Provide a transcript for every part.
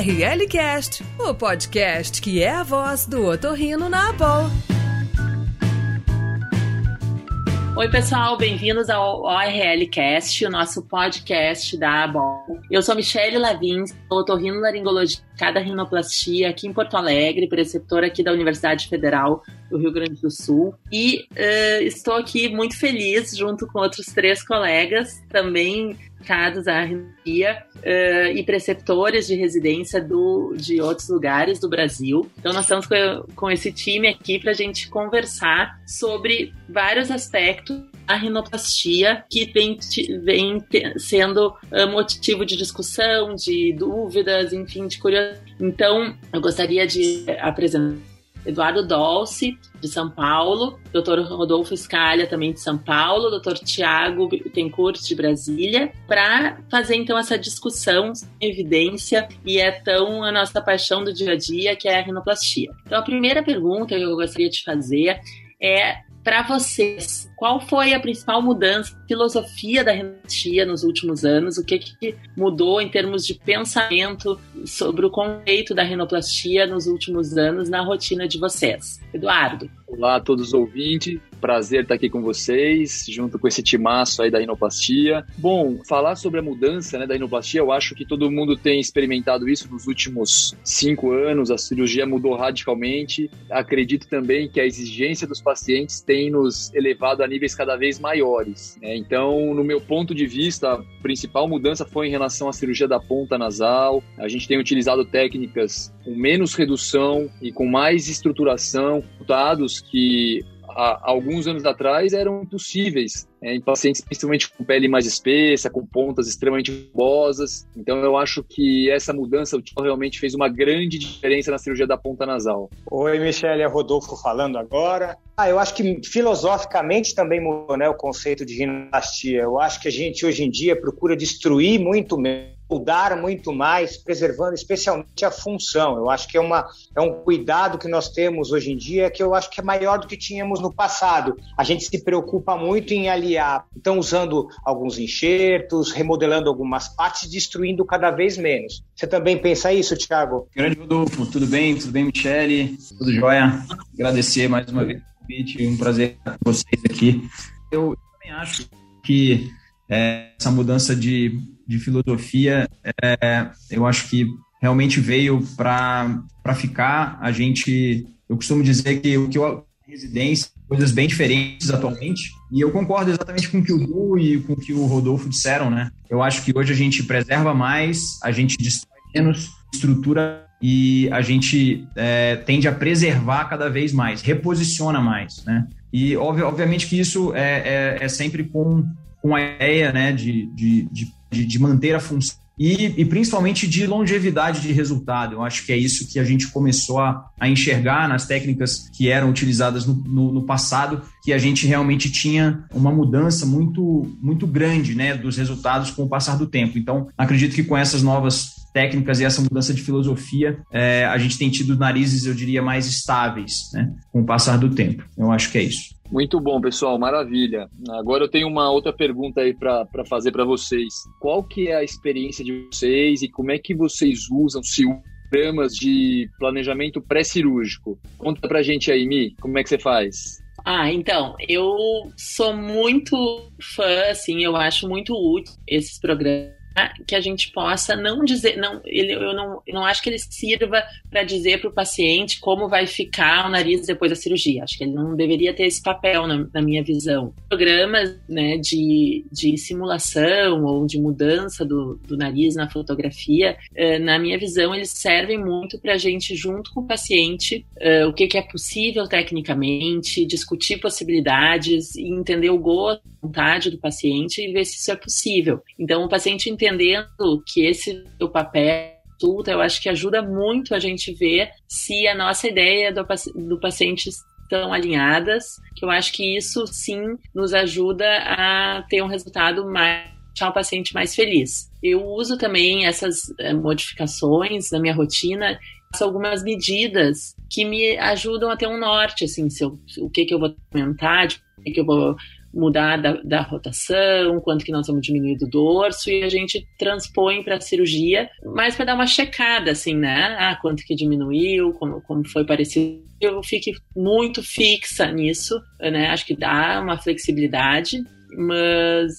RLCast, o podcast que é a voz do otorrino na Abol. Oi, pessoal, bem-vindos ao ORLcast, o nosso podcast da ABOL. Eu sou Michele Lavins, otorrinolaringologia da rinoplastia aqui em Porto Alegre, preceptora aqui da Universidade Federal do Rio Grande do Sul. E uh, estou aqui muito feliz, junto com outros três colegas, também dedicados à rinoplastia uh, e preceptores de residência do, de outros lugares do Brasil. Então, nós estamos com, com esse time aqui para a gente conversar sobre vários aspectos da rinoplastia que vem, vem sendo uh, motivo de discussão, de dúvidas, enfim, de curiosidade. Então, eu gostaria de apresentar Eduardo Dolce, de São Paulo, Dr. Rodolfo Scalha, também de São Paulo, Dr. Tiago Tencourt, de Brasília, para fazer então essa discussão em evidência e é tão a nossa paixão do dia a dia, que é a rinoplastia. Então, a primeira pergunta que eu gostaria de fazer é para vocês, qual foi a principal mudança, filosofia da rinoplastia nos últimos anos? O que, que mudou em termos de pensamento sobre o conceito da rinoplastia nos últimos anos na rotina de vocês? Eduardo. Olá a todos os ouvintes, prazer estar aqui com vocês, junto com esse timaço aí da rinoplastia. Bom, falar sobre a mudança né, da rinoplastia, eu acho que todo mundo tem experimentado isso nos últimos cinco anos, a cirurgia mudou radicalmente. Acredito também que a exigência dos pacientes tem nos elevado a níveis cada vez maiores. Né? Então, no meu ponto de vista, a principal mudança foi em relação à cirurgia da ponta nasal. A gente tem utilizado técnicas com menos redução e com mais estruturação, dados que há alguns anos atrás eram impossíveis é, em pacientes principalmente com pele mais espessa, com pontas extremamente rugosas. Então eu acho que essa mudança realmente fez uma grande diferença na cirurgia da ponta nasal. Oi, Michele, é Rodolfo falando agora. Ah, eu acho que filosoficamente também mudou né, o conceito de rinoplastia. Eu acho que a gente hoje em dia procura destruir muito menos mudar muito mais, preservando especialmente a função. Eu acho que é, uma, é um cuidado que nós temos hoje em dia que eu acho que é maior do que tínhamos no passado. A gente se preocupa muito em aliar, então usando alguns enxertos, remodelando algumas partes, destruindo cada vez menos. Você também pensa isso, Thiago? Grande Rodolfo, tudo bem? Tudo bem, Michele? Tudo jóia? Agradecer mais uma vez o convite, um prazer estar com vocês aqui. Eu também acho que é, essa mudança de de filosofia, é, eu acho que realmente veio para ficar. A gente, eu costumo dizer que o que eu residência coisas bem diferentes atualmente e eu concordo exatamente com o que o Du e com o que o Rodolfo disseram, né? Eu acho que hoje a gente preserva mais, a gente destrói menos estrutura e a gente é, tende a preservar cada vez mais, reposiciona mais, né? E obviamente que isso é, é, é sempre com, com a ideia né, de, de, de de, de manter a função e, e, principalmente de longevidade de resultado. Eu acho que é isso que a gente começou a, a enxergar nas técnicas que eram utilizadas no, no, no, passado, que a gente realmente tinha uma mudança muito, muito grande né, dos resultados com o passar do tempo. Então, acredito que com essas novas técnicas e essa mudança de filosofia, é, a gente tem tido narizes, eu diria, mais estáveis né, com o passar do tempo. Eu acho que é isso. Muito bom, pessoal, maravilha. Agora eu tenho uma outra pergunta aí para fazer para vocês. Qual que é a experiência de vocês e como é que vocês usam, se programas de planejamento pré-cirúrgico? Conta pra gente aí, Mi, como é que você faz? Ah, então, eu sou muito fã, assim, eu acho muito útil esses programas que a gente possa não dizer, não, ele, eu não, não acho que ele sirva para dizer para o paciente como vai ficar o nariz depois da cirurgia. Acho que ele não deveria ter esse papel na, na minha visão. Programas né, de, de simulação ou de mudança do, do nariz na fotografia, eh, na minha visão, eles servem muito para a gente, junto com o paciente, eh, o que, que é possível tecnicamente, discutir possibilidades e entender o gosto, a vontade do paciente e ver se isso é possível. Então, o paciente entendendo que esse é o papel eu acho que ajuda muito a gente ver se a nossa ideia do, do paciente estão alinhadas, que eu acho que isso sim nos ajuda a ter um resultado mais deixar o paciente mais feliz. Eu uso também essas eh, modificações na minha rotina, faço algumas medidas que me ajudam a ter um norte, assim, se eu, o que que eu vou aumentar, o que que eu vou mudar da, da, rotação, quanto que nós vamos diminuir do dorso, e a gente transpõe para a cirurgia, mas para dar uma checada, assim, né? Ah, quanto que diminuiu, como, como foi parecido. Eu fique muito fixa nisso, né? Acho que dá uma flexibilidade, mas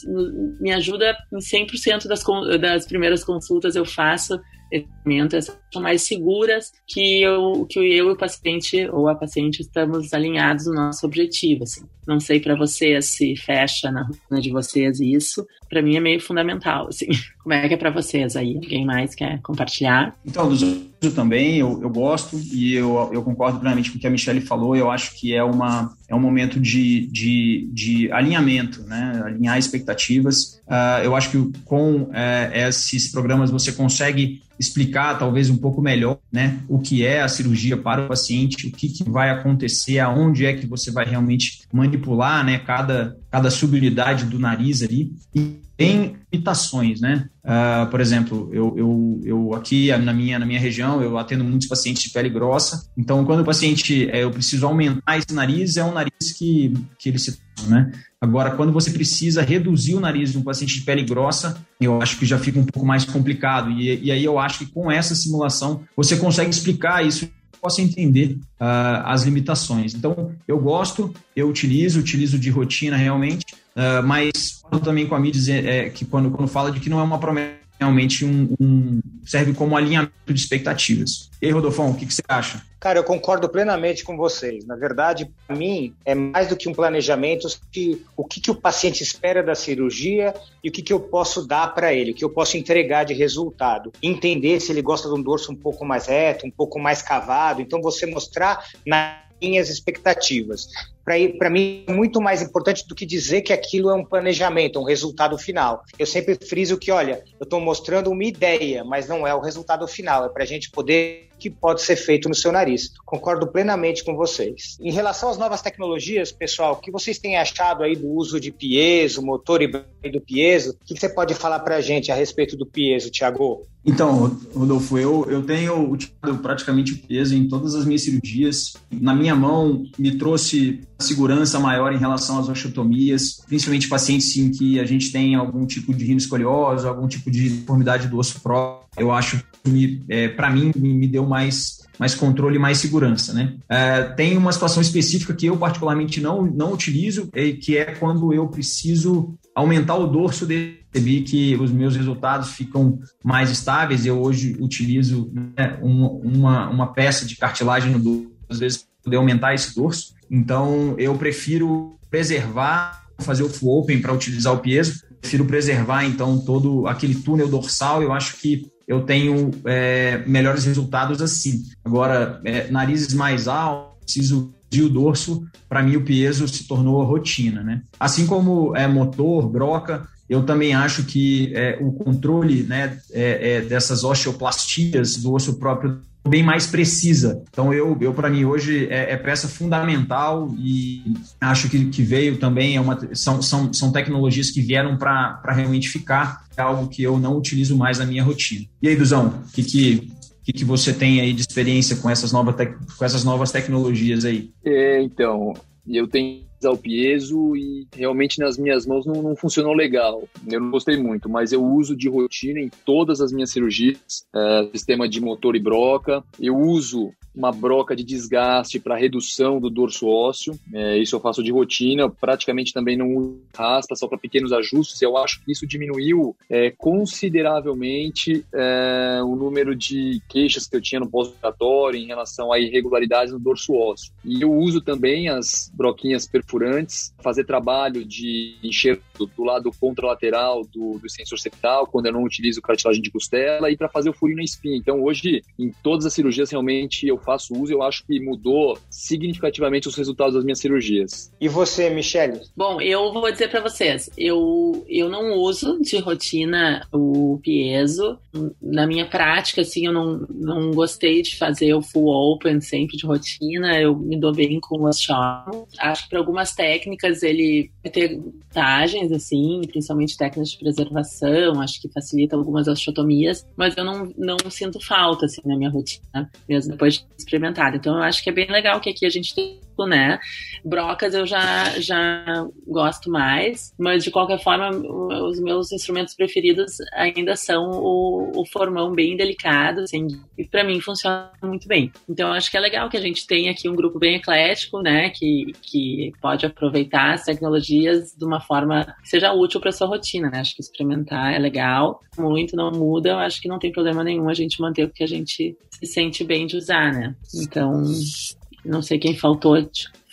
me ajuda em 100% das, das primeiras consultas eu faço ferramentas são mais seguras que eu, que eu e o paciente ou a paciente estamos alinhados no nosso objetivo. Assim. Não sei para vocês se fecha na rotina de vocês isso. Para mim é meio fundamental. Assim. Como é que é para vocês aí? Alguém mais quer compartilhar? Então, dos também, eu, eu gosto e eu, eu concordo plenamente com o que a Michelle falou. Eu acho que é, uma, é um momento de, de, de alinhamento, né? alinhar expectativas. Uh, eu acho que com uh, esses programas você consegue explicar talvez um pouco melhor, né, o que é a cirurgia para o paciente, o que, que vai acontecer, aonde é que você vai realmente manipular, né, cada, cada subunidade do nariz ali. E tem limitações, né? Uh, por exemplo, eu, eu, eu aqui na minha, na minha região, eu atendo muitos pacientes de pele grossa. Então, quando o paciente, é, eu preciso aumentar esse nariz, é um nariz que, que ele se né? Agora, quando você precisa reduzir o nariz de um paciente de pele grossa, eu acho que já fica um pouco mais complicado. E, e aí eu acho que com essa simulação você consegue explicar isso possa entender uh, as limitações. Então, eu gosto, eu utilizo, utilizo de rotina realmente, uh, mas também com a mídia dizer é, que quando, quando fala de que não é uma promessa realmente um, um, serve como alinhamento de expectativas. E aí, Rodolfo, o que, que, você acha? Cara, eu concordo plenamente com vocês. Na verdade, para mim, é mais do que um planejamento, que, o que, que o paciente espera da cirurgia e o que, que eu posso dar para ele, o que eu posso entregar de resultado. Entender se ele gosta de um dorso um pouco mais reto, um pouco mais cavado. Então, você mostrar na minhas expectativas para mim é muito mais importante do que dizer que aquilo é um planejamento, um resultado final. Eu sempre friso que, olha, eu estou mostrando uma ideia, mas não é o resultado final, é para a gente poder que pode ser feito no seu nariz. Concordo plenamente com vocês. Em relação às novas tecnologias, pessoal, o que vocês têm achado aí do uso de piezo, motor e do piezo? O que você pode falar para a gente a respeito do piezo, Tiago? Então, Rodolfo, eu, eu tenho utilizado praticamente o peso em todas as minhas cirurgias. Na minha mão, me trouxe segurança maior em relação às osteotomias, principalmente pacientes em que a gente tem algum tipo de rinoscoliose, algum tipo de deformidade do osso próprio. Eu acho que, é, para mim, me deu mais, mais controle e mais segurança, né? É, tem uma situação específica que eu particularmente não, não utilizo, é, que é quando eu preciso aumentar o dorso dele percebi que os meus resultados ficam mais estáveis. Eu hoje utilizo né, uma, uma peça de cartilagem no dorso, às vezes, poder aumentar esse dorso. Então, eu prefiro preservar, fazer o full open para utilizar o piezo, prefiro preservar, então, todo aquele túnel dorsal. Eu acho que eu tenho é, melhores resultados assim. Agora, é, narizes mais altos, preciso de o dorso, para mim o piezo se tornou rotina, né? Assim como é motor, broca, eu também acho que é, o controle né, é, é, dessas osteoplastias do osso próprio bem mais precisa. Então, eu, eu para mim, hoje é, é, peça fundamental e acho que, que veio também, é uma, são, são, são tecnologias que vieram para realmente ficar, é algo que eu não utilizo mais na minha rotina. E aí, Duzão, o que, que, que, que você tem aí de experiência com essas, novas com essas novas tecnologias aí? É, então, eu tenho o piezo e realmente nas minhas mãos não, não, funcionou legal. Eu não gostei muito, mas eu uso de rotina em todas as minhas cirurgias, é, sistema de motor e broca. Eu uso uma broca de desgaste para redução do dorso ósseo. É, isso eu faço de rotina. Praticamente também não uso raspa, só para pequenos ajustes. Eu acho que isso diminuiu é, consideravelmente é, o número de queixas que eu tinha no pós-operatório em relação a irregularidades no dorso ósseo. E eu uso também as broquinhas perfurantes, fazer trabalho de enxerto do lado contralateral do, do sensor septal, quando eu não utilizo cartilagem de costela, e para fazer o furinho na espinha. Então, hoje, em todas as cirurgias, realmente eu faço uso, eu acho que mudou significativamente os resultados das minhas cirurgias. E você, Michele? Bom, eu vou dizer para vocês, eu, eu não uso de rotina o piezo. Na minha prática, assim, eu não, não gostei de fazer o full open sempre de rotina, eu me dou bem com o osteólogo. Acho que para algumas técnicas ele tem vantagens, assim, principalmente técnicas de preservação, acho que facilita algumas osteotomias, mas eu não, não sinto falta, assim, na minha rotina, mesmo depois de experimentado. Então eu acho que é bem legal que aqui a gente tem né? Brocas eu já, já gosto mais, mas de qualquer forma, os meus instrumentos preferidos ainda são o, o formão bem delicado, assim, e para mim funciona muito bem. Então acho que é legal que a gente tenha aqui um grupo bem eclético, né? Que, que pode aproveitar as tecnologias de uma forma que seja útil para sua rotina, né? Acho que experimentar é legal, muito não muda, acho que não tem problema nenhum a gente manter o que a gente se sente bem de usar, né? Então, não sei quem faltou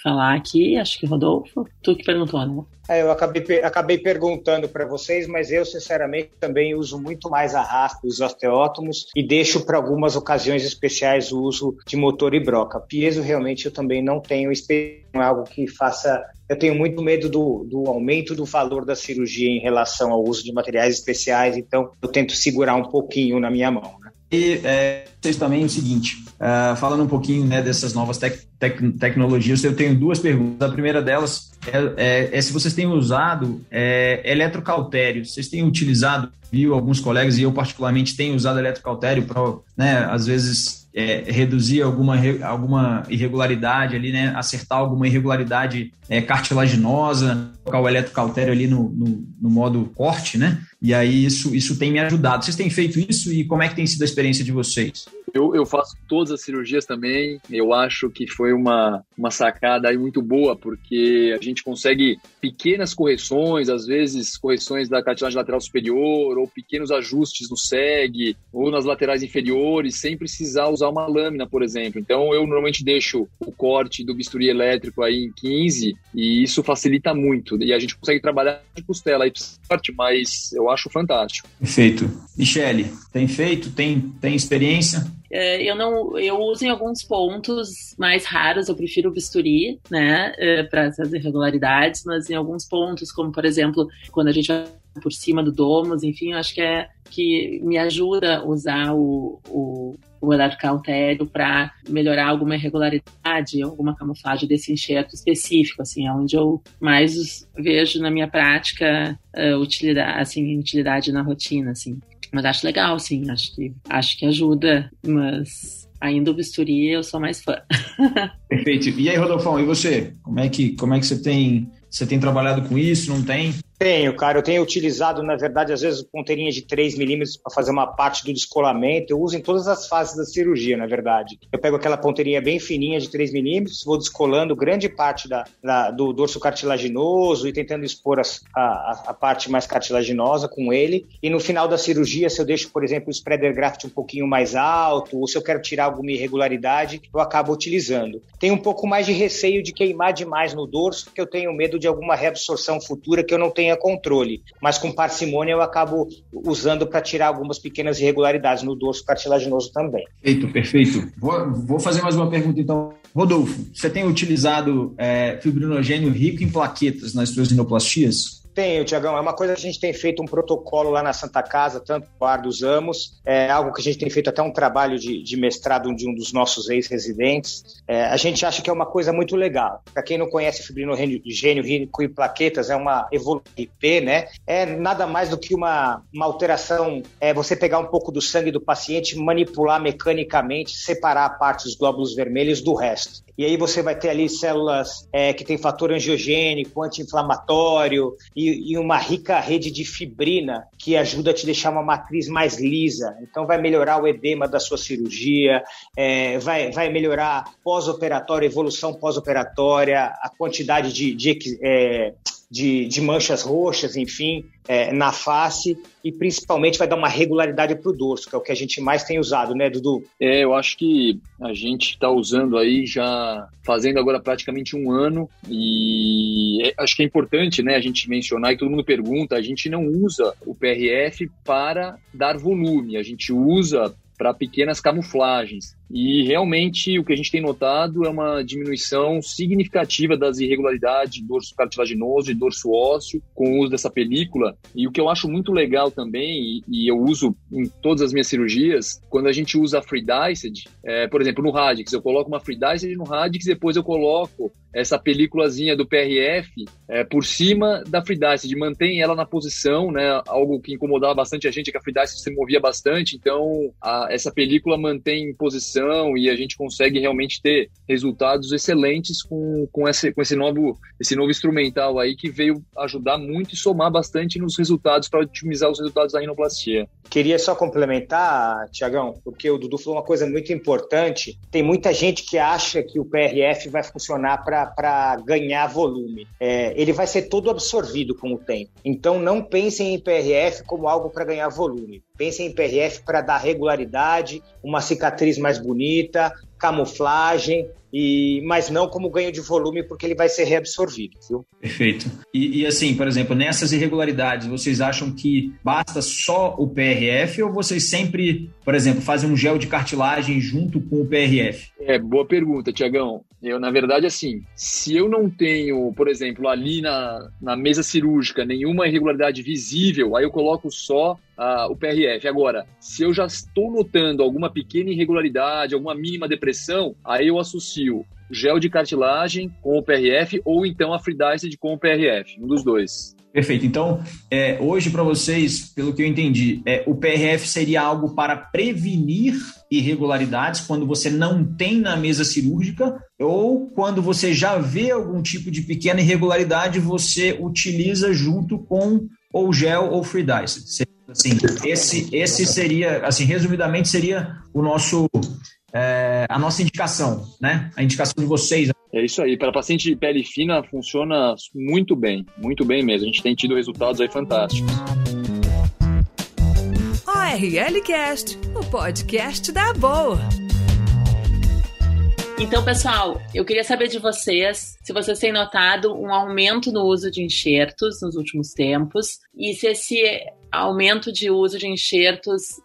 falar aqui, acho que Rodolfo, tu que perguntou, né? É, eu acabei, acabei perguntando para vocês, mas eu, sinceramente, também uso muito mais arrasto dos osteótomos e deixo para algumas ocasiões especiais o uso de motor e broca. Piezo, realmente, eu também não tenho experiência, é algo que faça. Eu tenho muito medo do, do aumento do valor da cirurgia em relação ao uso de materiais especiais, então eu tento segurar um pouquinho na minha mão. Né? E é, vocês também o seguinte, uh, falando um pouquinho né, dessas novas tec tec tecnologias, eu tenho duas perguntas. A primeira delas é, é, é se vocês têm usado é, eletrocautério, vocês têm utilizado, viu alguns colegas, e eu particularmente tenho usado eletrocautério para, né, às vezes, é, reduzir alguma, alguma irregularidade ali, né? Acertar alguma irregularidade é, cartilaginosa, colocar o eletrocautério ali no, no, no, modo corte, né? E aí isso, isso tem me ajudado. Vocês têm feito isso e como é que tem sido a experiência de vocês? Eu, eu faço todas as cirurgias também. Eu acho que foi uma, uma sacada aí muito boa, porque a gente consegue pequenas correções, às vezes correções da cartilagem lateral superior, ou pequenos ajustes no SEG, ou nas laterais inferiores, sem precisar usar uma lâmina, por exemplo. Então eu normalmente deixo o corte do bisturi elétrico aí em 15 e isso facilita muito. E a gente consegue trabalhar de costela aí forte, mas eu acho fantástico. Perfeito. Michele, tem feito? Tem, tem experiência? É, eu não, eu uso em alguns pontos mais raros, eu prefiro o bisturi, né, é, para essas irregularidades, mas em alguns pontos, como por exemplo, quando a gente vai por cima do domus, enfim, eu acho que é que me ajuda a usar o, o, o eletrocautério para melhorar alguma irregularidade, alguma camuflagem desse enxerto específico, assim, é onde eu mais vejo na minha prática uh, utilidade, assim, utilidade na rotina, assim. Mas acho legal, sim, acho que, acho que ajuda, mas ainda o bisturi eu sou mais fã. Perfeito. E aí, Rodolfão, e você? Como é que, como é que você tem, você tem trabalhado com isso, não tem? Tenho, cara. Eu tenho utilizado, na verdade, às vezes, ponteirinha de 3 milímetros para fazer uma parte do descolamento. Eu uso em todas as fases da cirurgia, na verdade. Eu pego aquela ponteirinha bem fininha de 3 milímetros, vou descolando grande parte da, da, do dorso cartilaginoso e tentando expor a, a, a, parte mais cartilaginosa com ele. E no final da cirurgia, se eu deixo, por exemplo, o spreader graft um pouquinho mais alto, ou se eu quero tirar alguma irregularidade, eu acabo utilizando. Tenho um pouco mais de receio de queimar demais no dorso, porque eu tenho medo de alguma reabsorção futura que eu não tenho tenha controle, mas com parcimônia eu acabo usando para tirar algumas pequenas irregularidades no dorso cartilaginoso também. Perfeito, perfeito. Vou, vou fazer mais uma pergunta então. Rodolfo, você tem utilizado é, fibrinogênio rico em plaquetas nas suas inoplastias? Tenho, Tiagão. É uma coisa que a gente tem feito um protocolo lá na Santa Casa, tanto o ar dos Amos. É algo que a gente tem feito até um trabalho de, de mestrado de um dos nossos ex-residentes. É, a gente acha que é uma coisa muito legal. Para quem não conhece fibrinogênio rico e plaquetas, é uma evolução IP, né? É nada mais do que uma, uma alteração. É você pegar um pouco do sangue do paciente, manipular mecanicamente, separar partes dos glóbulos vermelhos do resto. E aí você vai ter ali células é, que tem fator angiogênico, anti-inflamatório e, e, uma rica rede de fibrina que ajuda a te deixar uma matriz mais lisa. Então vai melhorar o edema da sua cirurgia, é, vai, vai melhorar pós-operatório, evolução pós-operatória, a quantidade de, de é, de, de manchas roxas, enfim, é, na face e principalmente vai dar uma regularidade para o dorso, que é o que a gente mais tem usado, né, Dudu? É, eu acho que a gente está usando aí já fazendo agora praticamente um ano e é, acho que é importante, né, a gente mencionar e todo mundo pergunta, a gente não usa o PRF para dar volume, a gente usa para pequenas camuflagens. E realmente o que a gente tem notado é uma diminuição significativa das irregularidades dorso cartilaginoso e dorso ósseo com o uso dessa película. E o que eu acho muito legal também, e, eu uso em todas as minhas cirurgias, quando a gente usa a Free Diced, é, por exemplo, no Radix, eu coloco uma Free Diced no Radix, depois eu coloco essa películazinha do PRF é, por cima da Free Diced, mantém ela na posição, né? Algo que incomodava bastante a gente é que a Free Diced se movia bastante, então a, essa película mantém em posição depressão e a gente consegue realmente ter resultados excelentes com, com, esse, com esse, novo, esse novo instrumental aí que veio ajudar muito e somar bastante nos resultados para otimizar os resultados da rinoplastia. Queria só complementar, Tiagão, porque o Dudu falou uma coisa muito importante. Tem muita gente que acha que o PRF vai funcionar para ganhar volume. É, ele vai ser todo absorvido com o tempo. Então não pensem em PRF como algo para ganhar volume. Pensem em PRF para dar regularidade, uma cicatriz mais bonita, camuflagem, e, mas não como ganho de volume, porque ele vai ser reabsorvido, viu? Perfeito. E, e, assim, por exemplo, nessas irregularidades, vocês acham que basta só o PRF ou vocês sempre, por exemplo, fazem um gel de cartilagem junto com o PRF? É, boa pergunta, Tiagão. Eu, na verdade, assim, se eu não tenho, por exemplo, ali na, na mesa cirúrgica nenhuma irregularidade visível, aí eu coloco só uh, o PRF. Agora, se eu já estou notando alguma pequena irregularidade, alguma mínima depressão, aí eu associo gel de cartilagem com o PRF ou então a Freediced com o PRF, um dos dois. Perfeito. Então, é, hoje para vocês, pelo que eu entendi, é, o PRF seria algo para prevenir irregularidades quando você não tem na mesa cirúrgica ou quando você já vê algum tipo de pequena irregularidade, você utiliza junto com ou gel ou free dice. Assim, esse, esse seria, assim, resumidamente, seria o nosso, é, a nossa indicação, né? A indicação de vocês. É isso aí. Para paciente de pele fina, funciona muito bem, muito bem mesmo. A gente tem tido resultados aí fantásticos. ORL Cast, o podcast da boa. Então, pessoal, eu queria saber de vocês se vocês têm notado um aumento no uso de enxertos nos últimos tempos e se esse aumento de uso de enxertos,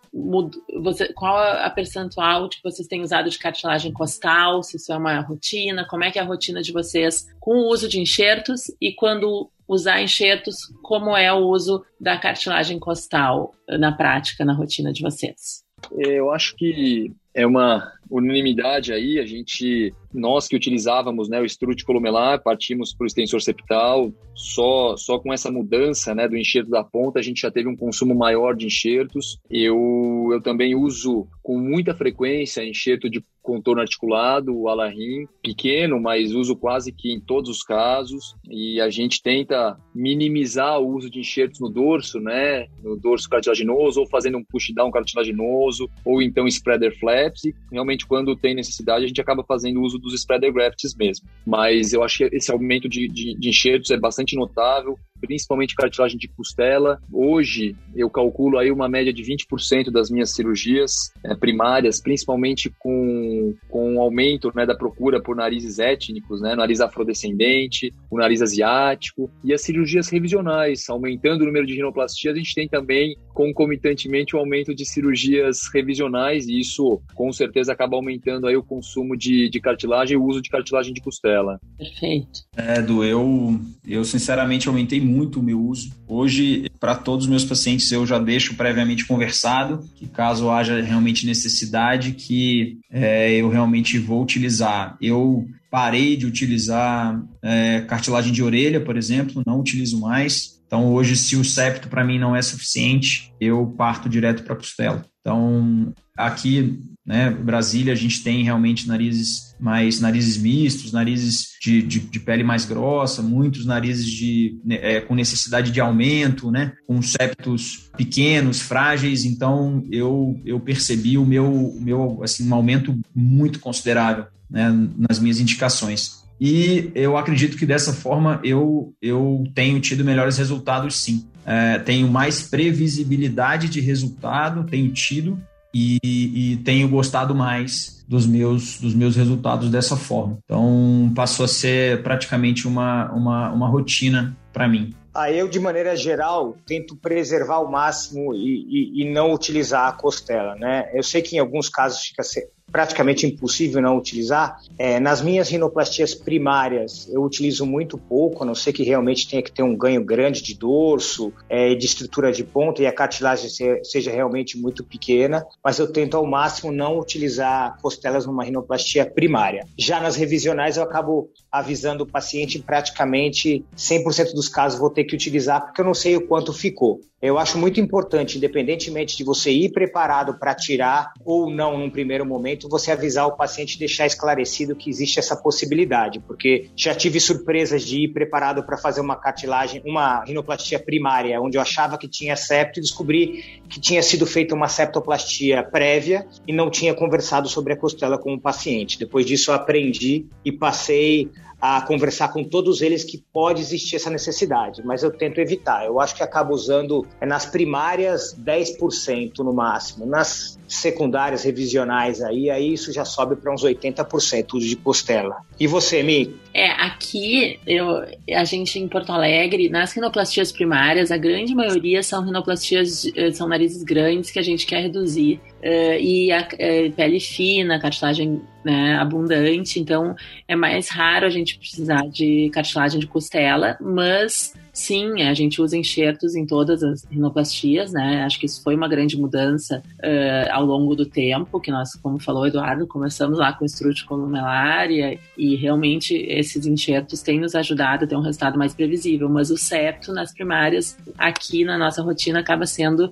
você, qual a percentual que vocês têm usado de cartilagem costal, se isso é uma rotina, como é que é a rotina de vocês com o uso de enxertos e quando usar enxertos, como é o uso da cartilagem costal na prática, na rotina de vocês? Eu acho que é uma unanimidade aí, a gente, nós que utilizávamos né, o estrute columelar, partimos para o extensor septal, só, só com essa mudança né, do enxerto da ponta, a gente já teve um consumo maior de enxertos. Eu, eu também uso com muita frequência enxerto de contorno articulado, o Alarim, pequeno, mas uso quase que em todos os casos. E a gente tenta minimizar o uso de enxertos no dorso, né? No dorso cartilaginoso, ou fazendo um push-down cartilaginoso, ou então spreader flaps. E realmente, quando tem necessidade, a gente acaba fazendo uso dos spreader grafts mesmo. Mas eu acho que esse aumento de, de, de enxertos é bastante notável principalmente cartilagem de costela. Hoje eu calculo aí uma média de 20% das minhas cirurgias é, primárias, principalmente com, com o aumento né, da procura por narizes étnicos, né, nariz afrodescendente, o nariz asiático e as cirurgias revisionais, aumentando o número de rinoplastias, a gente tem também concomitantemente o aumento de cirurgias revisionais e isso com certeza acaba aumentando aí o consumo de, de cartilagem e o uso de cartilagem de costela. Perfeito. É, do eu, eu sinceramente aumentei muito muito o meu uso. Hoje, para todos os meus pacientes, eu já deixo previamente conversado, que caso haja realmente necessidade, que é, eu realmente vou utilizar. Eu parei de utilizar é, cartilagem de orelha, por exemplo, não utilizo mais. Então, hoje, se o septo para mim não é suficiente, eu parto direto para a costela. Então, aqui, né, Brasília, a gente tem realmente narizes mais narizes mistos, narizes de, de, de pele mais grossa, muitos narizes de, né, é, com necessidade de aumento, né, com septos pequenos, frágeis. Então, eu, eu percebi o meu, o meu assim, um aumento muito considerável né, nas minhas indicações. E eu acredito que dessa forma eu, eu tenho tido melhores resultados, sim. É, tenho mais previsibilidade de resultado, tenho tido, e, e, tenho gostado mais dos meus, dos meus resultados dessa forma. Então, passou a ser praticamente uma, uma, uma rotina para mim. Ah, eu, de maneira geral, tento preservar ao máximo e, e, e, não utilizar a costela, né? Eu sei que em alguns casos fica praticamente impossível não utilizar. É, nas minhas rinoplastias primárias, eu utilizo muito pouco, a não ser que realmente tenha que ter um ganho grande de dorso é, e de estrutura de ponta e a cartilagem seja realmente muito pequena, mas eu tento ao máximo não utilizar costelas numa rinoplastia primária. Já nas revisionais, eu acabo avisando o paciente praticamente 100% dos casos vou ter que utilizar, porque eu não sei o quanto ficou. Eu acho muito importante, independentemente de você ir preparado para tirar ou não num primeiro momento, você avisar o paciente deixar esclarecido que existe essa possibilidade, porque já tive surpresas de ir preparado para fazer uma cartilagem, uma rinoplastia primária, onde eu achava que tinha septo e descobri que tinha sido feita uma septoplastia prévia e não tinha conversado sobre a costela com o paciente. Depois disso eu aprendi e passei a conversar com todos eles que pode existir essa necessidade, mas eu tento evitar. Eu acho que acabo usando é, nas primárias 10% no máximo, nas secundárias revisionais aí, aí isso já sobe para uns 80% de costela. E você, Mi? É, aqui eu, a gente em Porto Alegre, nas rinoplastias primárias, a grande maioria são rinoplastias, eh, são narizes grandes que a gente quer reduzir. Uh, e a uh, pele fina, cartilagem né, abundante, então é mais raro a gente precisar de cartilagem de costela, mas Sim, a gente usa enxertos em todas as rinoplastias, né? Acho que isso foi uma grande mudança uh, ao longo do tempo, que nós, como falou Eduardo, começamos lá com estrute columelar e, e realmente esses enxertos têm nos ajudado a ter um resultado mais previsível, mas o septo nas primárias, aqui na nossa rotina, acaba sendo uh,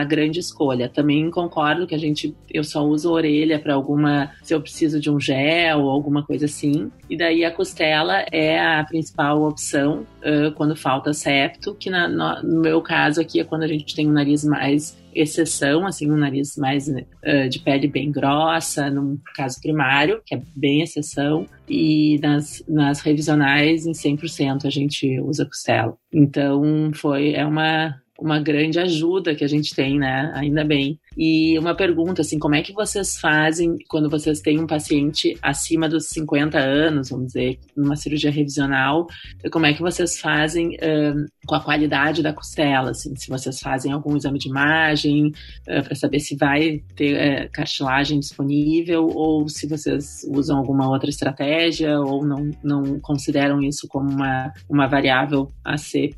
a grande escolha. Também concordo que a gente, eu só uso orelha para alguma, se eu preciso de um gel ou alguma coisa assim, e daí a costela é a principal opção uh, quando falta septo, que na, no, no, meu caso aqui é quando a gente tem um nariz mais exceção, assim, um nariz mais uh, de pele bem grossa, no caso primário, que é bem exceção, e nas, nas revisionais, em 100% a gente usa costela. Então, foi, é uma, uma grande ajuda que a gente tem, né? Ainda bem. E uma pergunta, assim, como é que vocês fazem quando vocês têm um paciente acima dos 50 anos, vamos dizer, numa cirurgia revisional, como é que vocês fazem uh, com a qualidade da costela, assim, se vocês fazem algum exame de imagem uh, para saber se vai ter uh, cartilagem disponível ou se vocês usam alguma outra estratégia ou não, não consideram isso como uma, uma variável a ser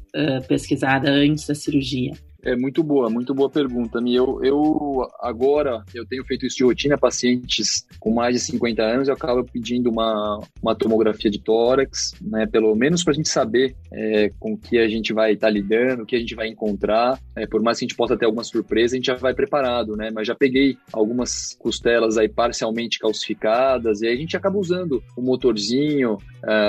pesquisada antes da cirurgia. É muito boa, muito boa pergunta. Eu, eu agora eu tenho feito isso de rotina, pacientes com mais de 50 anos, eu acabo pedindo uma, uma tomografia de tórax, né? Pelo menos para a gente saber é, com o que a gente vai estar tá lidando, o que a gente vai encontrar. É, por mais que a gente possa ter alguma surpresa, a gente já vai preparado, né? Mas já peguei algumas costelas aí parcialmente calcificadas e aí a gente acaba usando o motorzinho uh,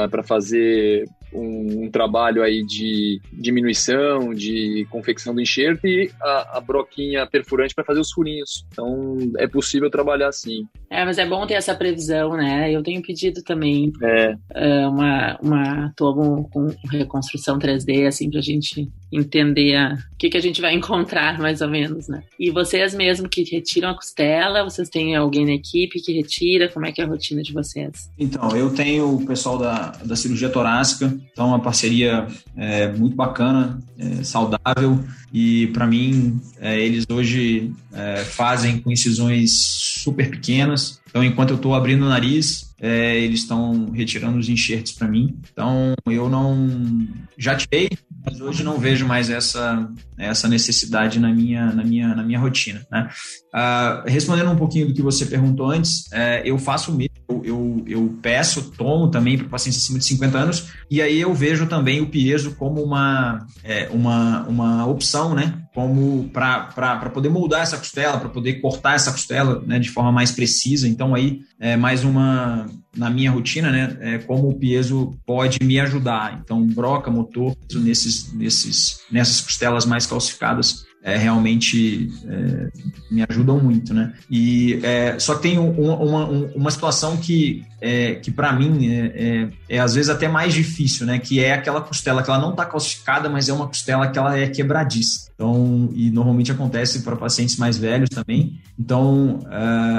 é, para fazer um, um, trabalho aí de diminuição, de confecção do enxerto e a, a broquinha perfurante para fazer os furinhos. Então é possível trabalhar assim. É, mas é bom ter essa previsão, né? Eu tenho pedido também é. uh, uma, uma tomo com reconstrução 3D, assim, pra gente entender o que, que a gente vai encontrar, mais ou menos, né? E vocês mesmo que retiram a costela, vocês têm alguém na equipe que retira? Como é que é a rotina de vocês? Então, eu tenho o pessoal da, da cirurgia torácica, então é uma parceria é, muito bacana, é, saudável, e para mim, é, eles hoje é, fazem com incisões super pequenas, então enquanto eu estou abrindo o nariz, é, eles estão retirando os enxertos para mim. Então eu não já tirei, mas hoje não vejo mais essa essa necessidade na minha na minha na minha rotina. Né? Uh, respondendo um pouquinho do que você perguntou antes, é, eu faço o mesmo. Eu, eu, eu peço, tomo também para pacientes acima de 50 anos, e aí eu vejo também o piezo como uma, é, uma, uma opção, né? Como para poder moldar essa costela, para poder cortar essa costela né, de forma mais precisa. Então, aí é mais uma, na minha rotina, né? É como o piezo pode me ajudar. Então, broca, motor, nesses, nesses, nessas costelas mais calcificadas é, realmente é, me ajudam muito, né? E é, só tem uma, uma, uma situação que, é, que para mim é, é, é, às vezes até mais difícil, né? Que é aquela costela que ela não está calcificada, mas é uma costela que ela é quebradiça. Então, e normalmente acontece para pacientes mais velhos também. Então,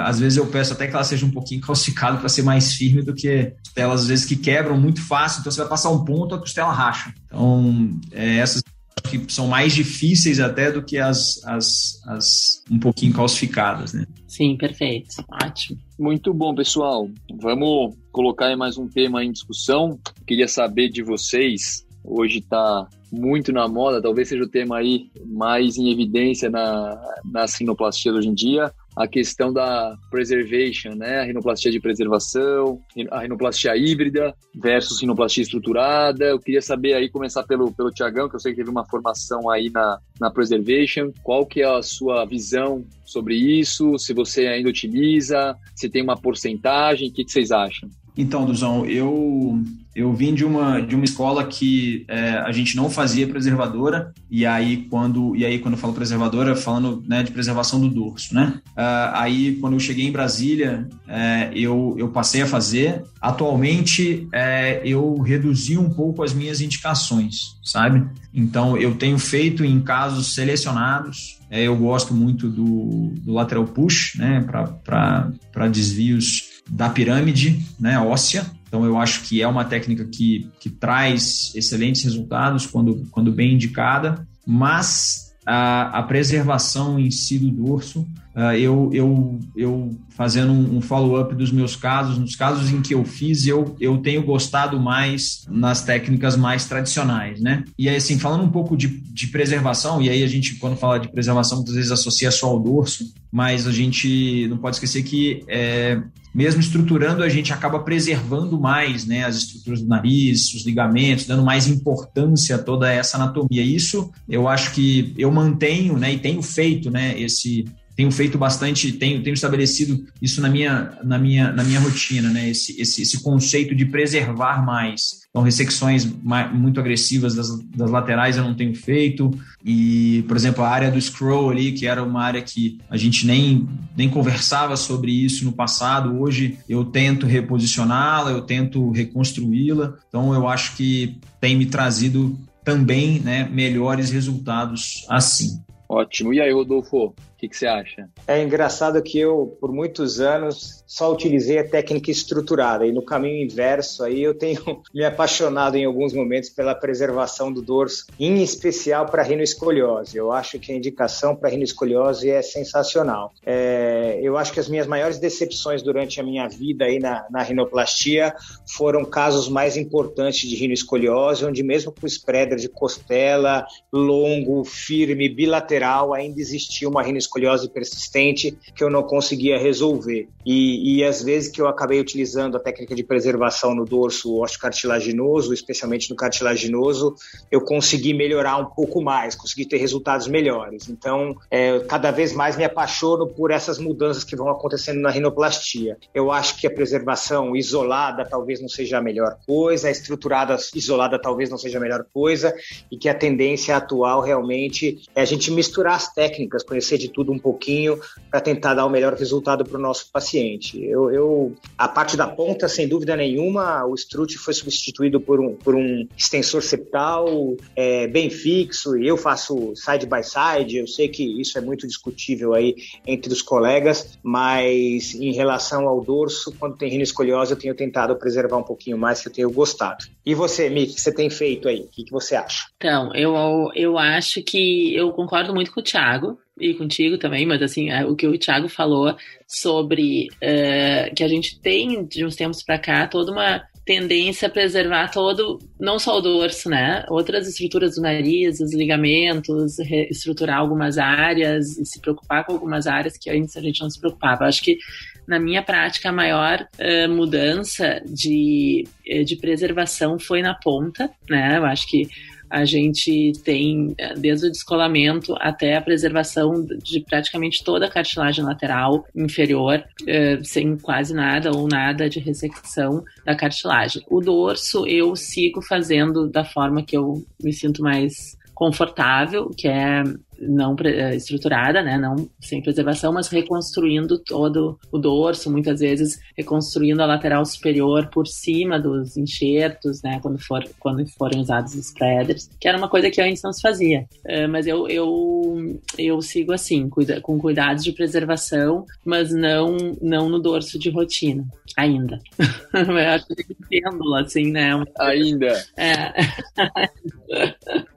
às vezes eu peço até que ela seja um pouquinho calcificada para ser mais firme do que costelas às vezes que quebram muito fácil. Então, você vai passar um ponto, a costela racha. Então, essas que são mais difíceis até do que as, as, as um pouquinho calcificadas, né? Sim, perfeito. Ótimo. Muito bom, pessoal. Vamos colocar mais um tema em discussão. Queria saber de vocês. Hoje está muito na moda, talvez seja o tema aí mais em evidência na, na sinoplastia hoje em dia, a questão da preservation, né? A rinoplastia de preservação, a rinoplastia híbrida versus rinoplastia estruturada. Eu queria saber aí, começar pelo, pelo Tiagão, que eu sei que teve uma formação aí na, na preservation. Qual que é a sua visão sobre isso? Se você ainda utiliza, se tem uma porcentagem, o que, que vocês acham? Então, Duzão, eu eu vim de uma, de uma escola que é, a gente não fazia preservadora, e aí quando, e aí, quando eu falo preservadora, falando né, de preservação do dorso, né? Uh, aí, quando eu cheguei em Brasília, é, eu, eu passei a fazer. Atualmente, é, eu reduzi um pouco as minhas indicações, sabe? Então, eu tenho feito em casos selecionados, é, eu gosto muito do, do lateral push, né, para desvios da pirâmide né, óssea, então, eu acho que é uma técnica que, que traz excelentes resultados quando, quando bem indicada, mas a, a preservação em si do dorso, eu, eu, eu fazendo um, um follow-up dos meus casos, nos casos em que eu fiz, eu, eu tenho gostado mais nas técnicas mais tradicionais, né? E aí, assim, falando um pouco de, de preservação, e aí a gente, quando fala de preservação, muitas vezes associa só ao dorso, mas a gente não pode esquecer que é, mesmo estruturando, a gente acaba preservando mais né, as estruturas do nariz, os ligamentos, dando mais importância a toda essa anatomia. Isso eu acho que eu mantenho né, e tenho feito né, esse, tenho feito bastante, tenho, tenho estabelecido isso na minha, na minha, na minha rotina, né? Esse, esse, esse conceito de preservar mais. Então, ressecções muito agressivas das, das laterais eu não tenho feito. E, por exemplo, a área do scroll ali, que era uma área que a gente nem, nem conversava sobre isso no passado, hoje eu tento reposicioná-la, eu tento reconstruí-la. Então, eu acho que tem me trazido também né, melhores resultados assim. Ótimo. E aí, Rodolfo? Que, que você acha? É engraçado que eu, por muitos anos, só utilizei a técnica estruturada e no caminho inverso aí eu tenho me apaixonado em alguns momentos pela preservação do dorso, em especial para rinoescoliose. Eu acho que a indicação para rinoescoliose é sensacional. É, eu acho que as minhas maiores decepções durante a minha vida aí na, na rinoplastia foram casos mais importantes de rinoescoliose, onde mesmo com spreader de costela longo, firme, bilateral, ainda existia uma rinoescoliose escoliose persistente que eu não conseguia resolver. E, e às vezes que eu acabei utilizando a técnica de preservação no dorso osteocartilaginoso, especialmente no cartilaginoso, eu consegui melhorar um pouco mais, consegui ter resultados melhores. Então, é, cada vez mais me apaixono por essas mudanças que vão acontecendo na rinoplastia. Eu acho que a preservação isolada talvez não seja a melhor coisa, a estruturada isolada talvez não seja a melhor coisa, e que a tendência atual realmente é a gente misturar as técnicas, conhecer de tudo tudo um pouquinho para tentar dar o melhor resultado para o nosso paciente. Eu, eu, a parte da ponta, sem dúvida nenhuma, o strut foi substituído por um, por um extensor septal é, bem fixo e eu faço side by side. Eu sei que isso é muito discutível aí entre os colegas, mas em relação ao dorso, quando tem rinoscoliose, eu tenho tentado preservar um pouquinho mais, que eu tenho gostado. E você, Mick, o que você tem feito aí? O que, que você acha? Então, eu, eu acho que eu concordo muito com o Thiago e contigo também, mas assim, é, o que o Thiago falou sobre uh, que a gente tem de uns tempos para cá toda uma tendência a preservar todo, não só o dorso, né? Outras estruturas do nariz, os ligamentos, reestruturar algumas áreas e se preocupar com algumas áreas que antes a gente não se preocupava. Acho que na minha prática a maior uh, mudança de, de preservação foi na ponta, né? Eu acho que a gente tem, é, desde o descolamento até a preservação de praticamente toda a cartilagem lateral inferior, é, sem quase nada ou nada de ressecção da cartilagem. O dorso eu sigo fazendo da forma que eu me sinto mais confortável, que é não eh, estruturada, né, não sem preservação, mas reconstruindo todo o dorso, muitas vezes reconstruindo a lateral superior por cima dos enxertos, né, quando for quando forem usados os spreaders, que era uma coisa que antes não se fazia. Uh, mas eu, eu eu sigo assim, cuida, com cuidados de preservação, mas não não no dorso de rotina ainda. eu acho que pêndulo assim, né? Ainda. É.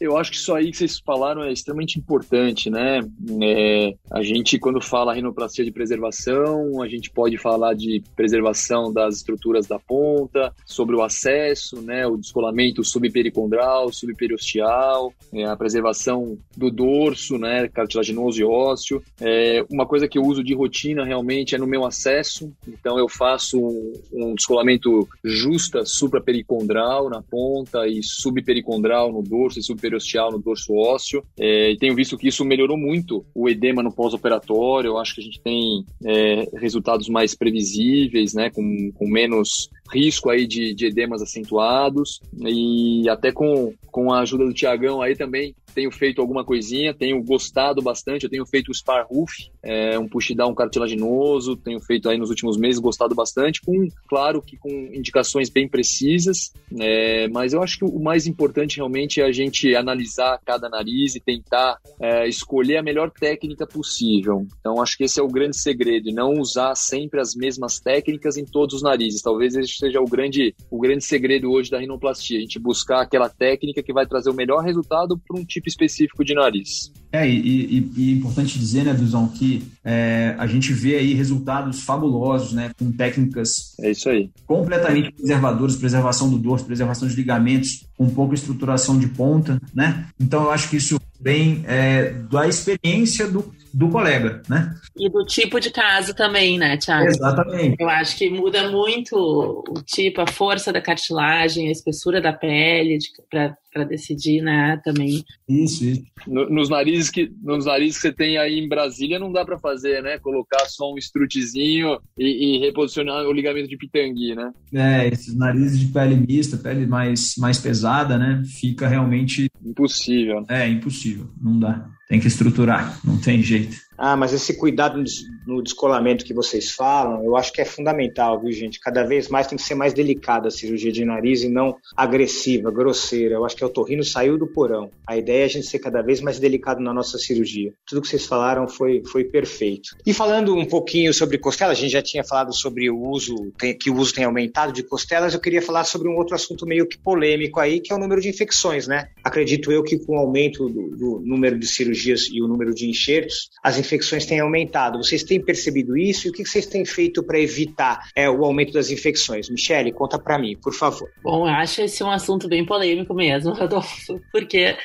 Eu acho que isso aí que vocês falaram é extremamente importante, né? É, a gente, quando fala rinoplastia de preservação, a gente pode falar de preservação das estruturas da ponta, sobre o acesso, né? O descolamento subpericondral, subperiosteal, é, a preservação do dorso, né? Cartilaginoso e ósseo. É, uma coisa que eu uso de rotina realmente é no meu acesso, então eu faço um, um descolamento justa suprapericondral na ponta e subpericondral no dorso e superosteal no dorso ósseo. É, e tenho visto que isso melhorou muito o edema no pós-operatório. Eu acho que a gente tem é, resultados mais previsíveis, né, com, com menos risco aí de, de edemas acentuados e até com, com a ajuda do Tiagão aí também tenho feito alguma coisinha, tenho gostado bastante, eu tenho feito o Spar Roof, é, um push down cartilaginoso, tenho feito aí nos últimos meses, gostado bastante, com, claro que com indicações bem precisas, é, mas eu acho que o mais importante realmente é a gente analisar cada nariz e tentar é, escolher a melhor técnica possível. Então acho que esse é o grande segredo, e não usar sempre as mesmas técnicas em todos os narizes. Talvez esse seja o grande, o grande segredo hoje da rinoplastia, a gente buscar aquela técnica que vai trazer o melhor resultado para um tipo tipo específico de nariz. É, e, e, e é importante dizer, né, Duzão, que é, a gente vê aí resultados fabulosos, né, com técnicas é isso aí. completamente preservadoras, preservação do dorso, preservação de ligamentos, com pouca estruturação de ponta, né? Então eu acho que isso vem é, da experiência do, do colega, né? E do tipo de caso também, né, Thiago? Exatamente. Eu acho que muda muito o tipo, a força da cartilagem, a espessura da pele, para decidir, né, também. Isso, isso. No, nos, narizes que, nos narizes que você tem aí em Brasília, não dá para fazer, né? Colocar só um estrutezinho e, e, reposicionar o ligamento de pitangui, né? É, esses narizes de pele mista, pele mais, mais pesada, né? Fica realmente... Impossível. É, impossível. Não dá. Tem que estruturar, não tem jeito. Ah, mas esse cuidado no descolamento que vocês falam, eu acho que é fundamental, viu, gente? Cada vez mais tem que ser mais delicada a cirurgia de nariz e não agressiva, grosseira. Eu acho que o torrino saiu do porão. A ideia é a gente ser cada vez mais delicado na nossa cirurgia. Tudo que vocês falaram foi, foi perfeito. E falando um pouquinho sobre costelas, a gente já tinha falado sobre o uso, que o uso tem aumentado de costelas, eu queria falar sobre um outro assunto meio que polêmico aí, que é o número de infecções, né? Acredito eu que com o aumento do, do número de cirurgias e o número de enxertos, as infecções infecções têm aumentado. Vocês têm percebido isso e o que vocês têm feito para evitar é, o aumento das infecções? Michele, conta para mim, por favor. Bom, eu acho esse um assunto bem polêmico mesmo, Rodolfo, porque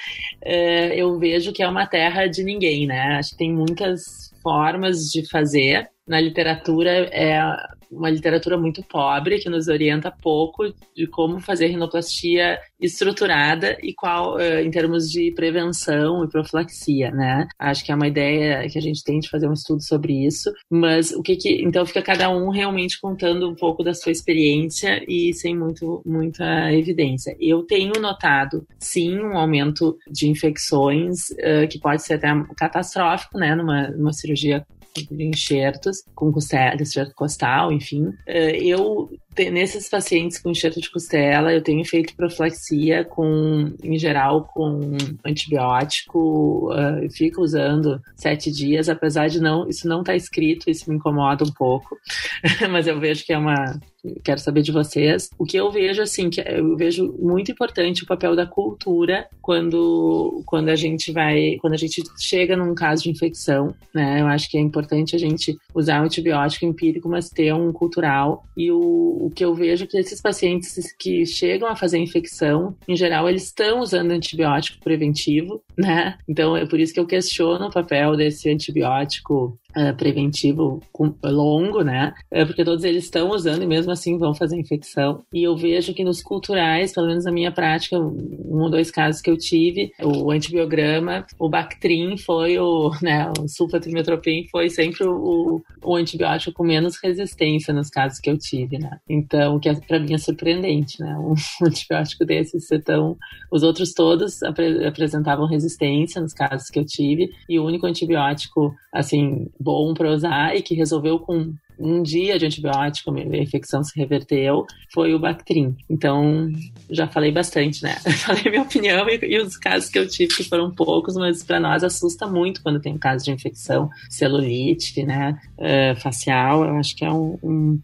é, eu vejo que é uma terra de ninguém, né? Acho que tem muitas formas de fazer. Na literatura é uma literatura muito pobre que nos orienta pouco de como fazer rinoplastia estruturada e qual eh, em termos de prevenção e profilaxia, né? Acho que é uma ideia que a gente tem de fazer um estudo sobre isso, mas o que que então fica cada um realmente contando um pouco da sua experiência e sem muito muita evidência. Eu tenho notado sim um aumento de infecções uh, que pode ser até catastrófico, né, numa, numa cirurgia de enxertos com costela, enxerto costal, enfim. Eh, eu nesses pacientes com enxerto de costela, eu tenho feito profilaxia com, em geral, com antibiótico, uh, fico usando sete dias, apesar de não, isso não tá escrito, isso me incomoda um pouco, mas eu vejo que é uma, quero saber de vocês. O que eu vejo, assim, que eu vejo muito importante o papel da cultura quando, quando a gente vai, quando a gente chega num caso de infecção, né? Eu acho que é importante a gente usar o antibiótico empírico, mas ter um cultural. E o, o que eu vejo é que esses pacientes que chegam a fazer infecção, em geral, eles estão usando antibiótico preventivo, né? Então é por isso que eu questiono o papel desse antibiótico uh, preventivo longo, né? Uh, porque todos eles estão usando e mesmo assim vão fazer infecção. E eu vejo que nos culturais, pelo menos na minha prática, um ou dois casos que eu tive, o antibiograma, o Bactrim foi o, né, o sulfatrimetropin foi sempre o, o antibiótico com menos resistência nos casos que eu tive, né? Então, o que é, para mim é surpreendente, né? Um antibiótico desse ser tão... Os outros todos apre apresentavam resistência nos casos que eu tive e o único antibiótico, assim, bom para usar e que resolveu com um dia de antibiótico, a infecção se reverteu, foi o Bactrim. Então, já falei bastante, né? Falei minha opinião e, e, os casos que eu tive, que foram poucos, mas para nós assusta muito quando tem um caso de infecção, celulite, né? Uh, facial, eu acho que é um, um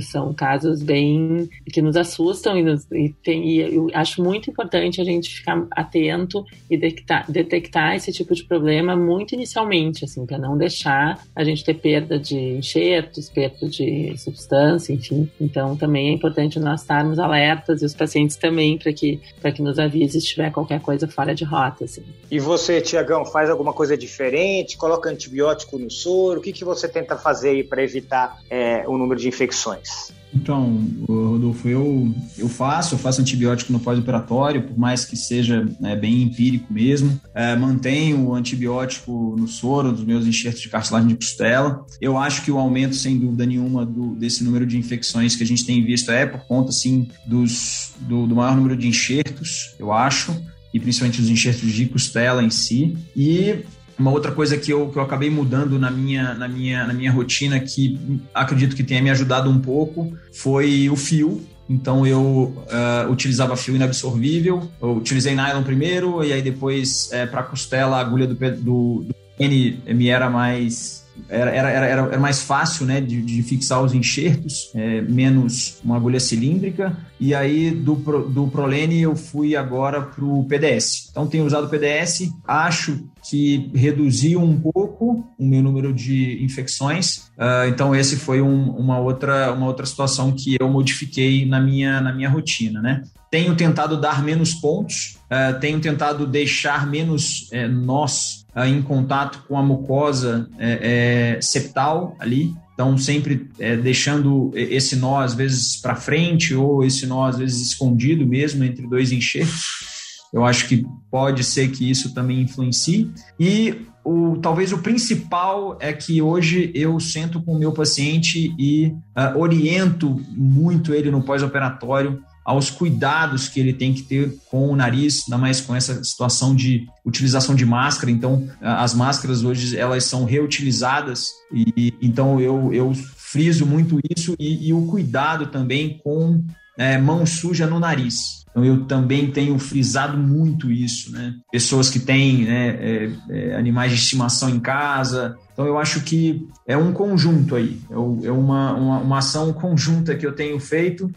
são casos bem que nos assustam e, nos, e, tem, e eu acho muito importante a gente ficar atento e detectar, detectar esse tipo de problema muito inicialmente, assim, para não deixar a gente ter perda de enxertos, perda de substância, enfim. Então também é importante nós estarmos alertas e os pacientes também para que para que nos avise se tiver qualquer coisa fora de rota, assim. E você, Tiagão, faz alguma coisa diferente? Coloca antibiótico no soro? O que que você tenta fazer aí para evitar é, o número de infecções? Então, Rodolfo, eu, eu faço, eu faço antibiótico no pós-operatório, por mais que seja né, bem empírico mesmo. É, mantenho o antibiótico no soro dos meus enxertos de cartilagem de costela. Eu acho que o aumento, sem dúvida nenhuma, do, desse número de infecções que a gente tem visto é por conta, assim, dos, do, do maior número de enxertos, eu acho e principalmente os enxertos de costela em si. E uma outra coisa que eu, que eu acabei mudando na minha, na, minha, na minha rotina, que acredito que tenha me ajudado um pouco, foi o fio. Então eu uh, utilizava fio inabsorvível, eu utilizei nylon primeiro, e aí depois, é, para costela, a agulha do, do, do N me era mais era, era, era, era mais fácil né, de, de fixar os enxertos, é, menos uma agulha cilíndrica. E aí do, do Prolene eu fui agora para o PDS. Então tenho usado o PDS, acho que reduziu um pouco o meu número de infecções. Uh, então esse foi um, uma, outra, uma outra situação que eu modifiquei na minha, na minha rotina. Né? Tenho tentado dar menos pontos, uh, tenho tentado deixar menos é, nós em contato com a mucosa é, é, septal ali, então sempre é, deixando esse nó às vezes para frente ou esse nó às vezes escondido mesmo entre dois enxertos. Eu acho que pode ser que isso também influencie. E o, talvez o principal é que hoje eu sento com o meu paciente e uh, oriento muito ele no pós-operatório aos cuidados que ele tem que ter com o nariz, ainda mais com essa situação de utilização de máscara. Então, as máscaras hoje elas são reutilizadas e então eu, eu friso muito isso e, e o cuidado também com é, mão suja no nariz. Então, eu também tenho frisado muito isso, né? Pessoas que têm né, é, é, animais de estimação em casa. Então, eu acho que é um conjunto aí, é, é uma, uma, uma, ação conjunta que eu tenho feito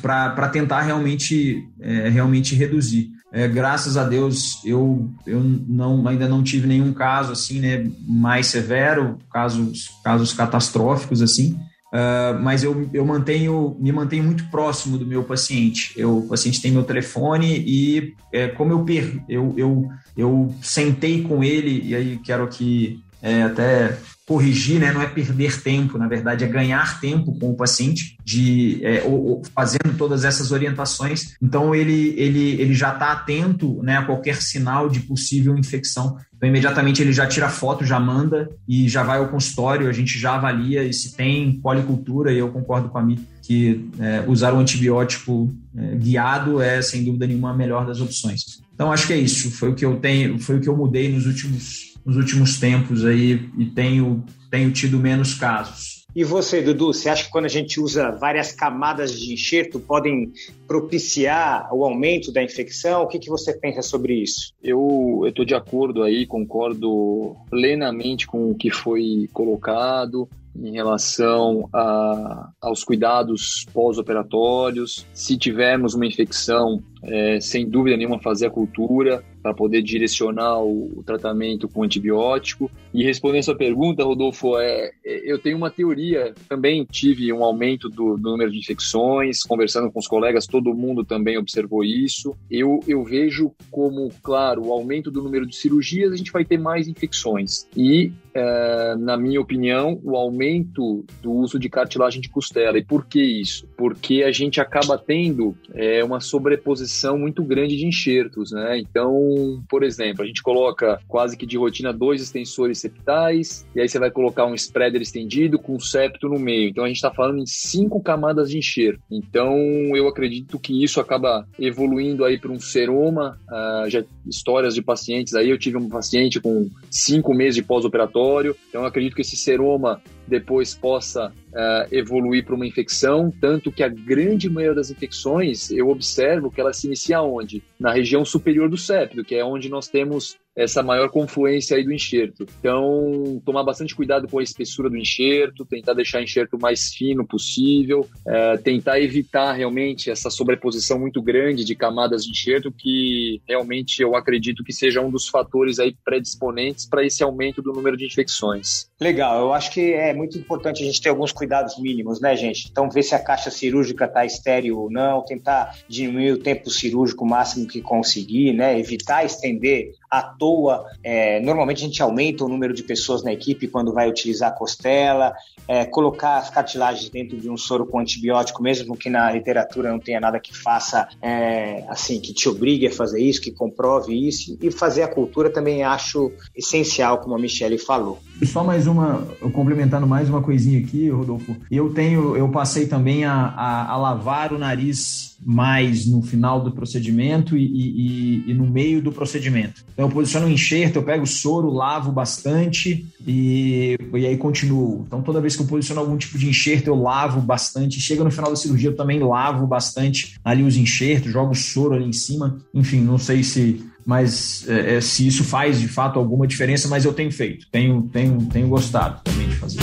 para tentar realmente, é, realmente reduzir. É, graças a Deus, eu, eu não, ainda não tive nenhum caso assim, né, mais severo, casos, casos catastróficos assim. Uh, mas eu, eu mantenho, me mantenho muito próximo do meu paciente. Eu, o paciente tem meu telefone e é, como eu, per, eu, eu, eu sentei com ele, e aí quero aqui é, até corrigir, né? não é perder tempo, na verdade, é ganhar tempo com o paciente, de é, ou, ou fazendo todas essas orientações. Então, ele, ele, ele já está atento né, a qualquer sinal de possível infecção. Então, imediatamente ele já tira foto, já manda e já vai ao consultório, a gente já avalia e se tem policultura, e eu concordo com a mim que é, usar o antibiótico é, guiado é, sem dúvida nenhuma, a melhor das opções. Então, acho que é isso. Foi o que eu tenho, foi o que eu mudei nos últimos nos últimos tempos aí e tenho, tenho tido menos casos. E você, Dudu, você acha que quando a gente usa várias camadas de enxerto podem propiciar o aumento da infecção? O que, que você pensa sobre isso? Eu estou de acordo aí, concordo plenamente com o que foi colocado em relação a, aos cuidados pós-operatórios. Se tivermos uma infecção, é, sem dúvida nenhuma, fazer a cultura para poder direcionar o, o, tratamento com antibiótico. E respondendo a sua pergunta, Rodolfo, é, é, eu tenho uma teoria. Também tive um aumento do, do, número de infecções, conversando com os colegas, todo mundo também observou isso. Eu, eu vejo como, claro, o aumento do número de cirurgias, a gente vai ter mais infecções. E, é, na minha opinião, o aumento do uso de cartilagem de costela. E por que isso? Porque a gente acaba tendo é, uma sobreposição muito grande de enxertos, né? Então, por exemplo, a gente coloca quase que de rotina dois extensores septais, e aí você vai colocar um spreader estendido com um septo no meio. Então a gente está falando em cinco camadas de enxerto. Então eu acredito que isso acaba evoluindo aí para um seroma. Uh, já histórias de pacientes aí, eu tive um paciente com cinco meses de pós-operatório, então eu acredito que esse seroma depois possa uh, evoluir para uma infecção, tanto que a grande maioria das infecções eu observo que ela se inicia onde? Na região superior do septo, que é onde nós temos essa maior confluência aí do enxerto. Então, tomar bastante cuidado com a espessura do enxerto, tentar deixar o enxerto mais fino possível, é, tentar evitar realmente essa sobreposição muito grande de camadas de enxerto, que realmente eu acredito que seja um dos fatores aí predisponentes para esse aumento do número de infecções. Legal, eu acho que é muito importante a gente ter alguns cuidados mínimos, né, gente? Então, ver se a caixa cirúrgica está estéreo ou não, tentar diminuir o tempo cirúrgico máximo que conseguir, né? Evitar estender à toa. É, normalmente a gente aumenta o número de pessoas na equipe quando vai utilizar a costela, é, colocar as cartilagens dentro de um soro com antibiótico, mesmo que na literatura não tenha nada que faça, é, assim, que te obrigue a fazer isso, que comprove isso, e fazer a cultura também acho essencial, como a Michelle falou. Só mais uma, complementando mais uma coisinha aqui, Rodolfo. Eu tenho, eu passei também a, a, a lavar o nariz mais no final do procedimento e, e, e, no meio do procedimento. Então eu posiciono o enxerto, eu pego o soro, lavo bastante e, e aí continuo. Então toda vez que eu posiciono algum tipo de enxerto, eu lavo bastante. Chega no final da cirurgia, eu também lavo bastante ali os enxertos, jogo soro ali em cima. Enfim, não sei se mas é, é, se isso faz de fato alguma diferença, mas eu tenho feito, tenho, tenho, tenho gostado também de fazer.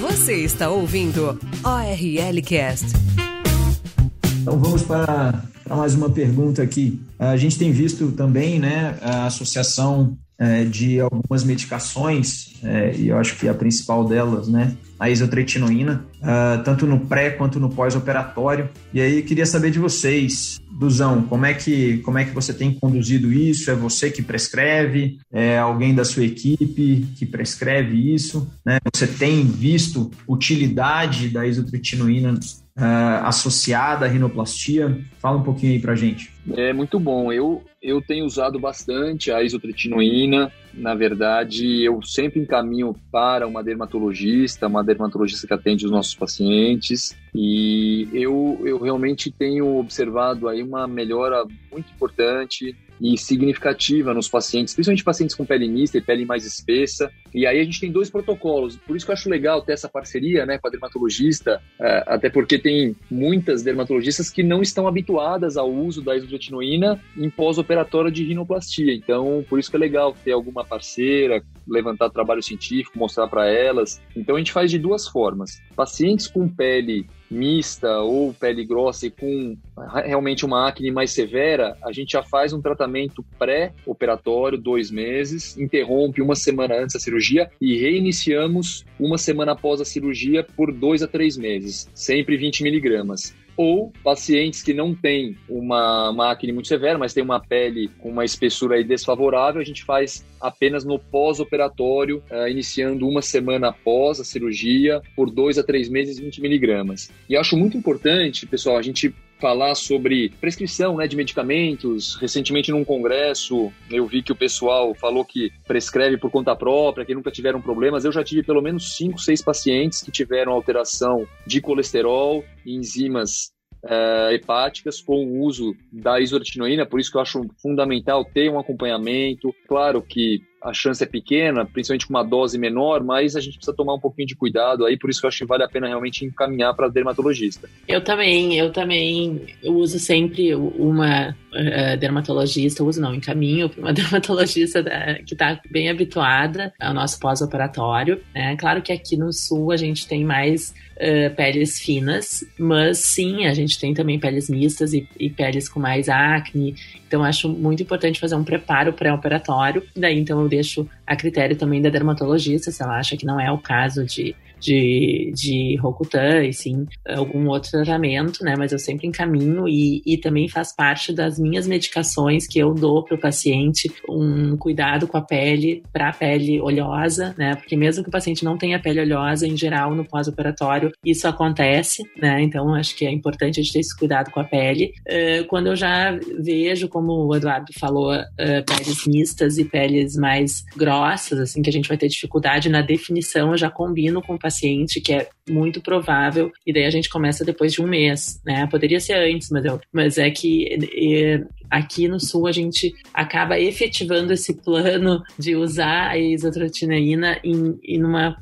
Você está ouvindo ORL Cast. Então vamos para, para mais uma pergunta aqui. A gente tem visto também né, a associação é, de algumas medicações, é, e eu acho que a principal delas, né, a isotretinoína, uh, tanto no pré quanto no pós-operatório. E aí queria saber de vocês, Duzão, como é que como é que você tem conduzido isso? É você que prescreve? É alguém da sua equipe que prescreve isso? Né? Você tem visto utilidade da isotretinoína uh, associada à rinoplastia? Fala um pouquinho aí pra gente. É muito bom. Eu, eu tenho usado bastante a isotretinoína. Na verdade, eu sempre encaminho para uma dermatologista, uma dermatologista que atende os nossos pacientes. E eu, eu realmente tenho observado aí uma melhora muito importante e significativa nos pacientes, principalmente pacientes com pele mista e pele mais espessa. E aí a gente tem dois protocolos, por isso que eu acho legal ter essa parceria né, com a dermatologista, é, até porque tem muitas dermatologistas que não estão habituadas ao uso da isotretinoína em pós-operatório de rinoplastia. Então, por isso que é legal ter alguma parceira, levantar trabalho científico, mostrar para elas. Então, a gente faz de duas formas. Pacientes com pele mista ou pele grossa e com realmente uma acne mais severa, a gente já faz um tratamento pré-operatório, dois meses, interrompe uma semana antes da cirurgia e reiniciamos uma semana após a cirurgia por dois a três meses, sempre 20 miligramas ou pacientes que não têm uma, acne muito severa, mas têm uma pele com uma espessura desfavorável, a gente faz apenas no pós-operatório, uh, iniciando uma semana após a cirurgia, por dois a três meses, 20 miligramas. E acho muito importante, pessoal, a gente falar sobre prescrição né, de medicamentos. Recentemente, num congresso, eu vi que o pessoal falou que prescreve por conta própria, que nunca tiveram problemas. Eu já tive pelo menos cinco, seis pacientes que tiveram alteração de colesterol, enzimas é, hepáticas com o uso da isotretinoína, por isso que eu acho fundamental ter um acompanhamento. Claro que a chance é pequena, principalmente com uma dose menor, mas a gente precisa tomar um pouquinho de cuidado aí, por isso que eu acho que vale a pena realmente encaminhar para dermatologista. Eu também, eu também eu uso sempre uma uh, dermatologista, uso não, encaminho para uma dermatologista da, que está bem habituada ao nosso pós-operatório. Né? Claro que aqui no sul a gente tem mais uh, peles finas, mas sim, a gente tem também peles mistas e, e peles com mais acne, então acho muito importante fazer um preparo pré-operatório, daí então eu deixo a critério também da dermatologista, se ela acha que não é o caso de de, de Rokutan sim algum outro tratamento, né? Mas eu sempre encaminho e, e também faz parte das minhas medicações que eu dou para o paciente um cuidado com a pele, para a pele oleosa, né? Porque mesmo que o paciente não tenha pele oleosa, em geral, no pós-operatório, isso acontece, né? Então acho que é importante a gente ter esse cuidado com a pele. Uh, quando eu já vejo, como o Eduardo falou, uh, peles mistas e peles mais grossas, assim, que a gente vai ter dificuldade na definição, eu já combino com o paciente paciente, que é muito provável, e daí a gente começa depois de um mês, né? Poderia ser antes, mas, eu, mas é que e, aqui no sul a gente acaba efetivando esse plano de usar a isotretinoína em, em uma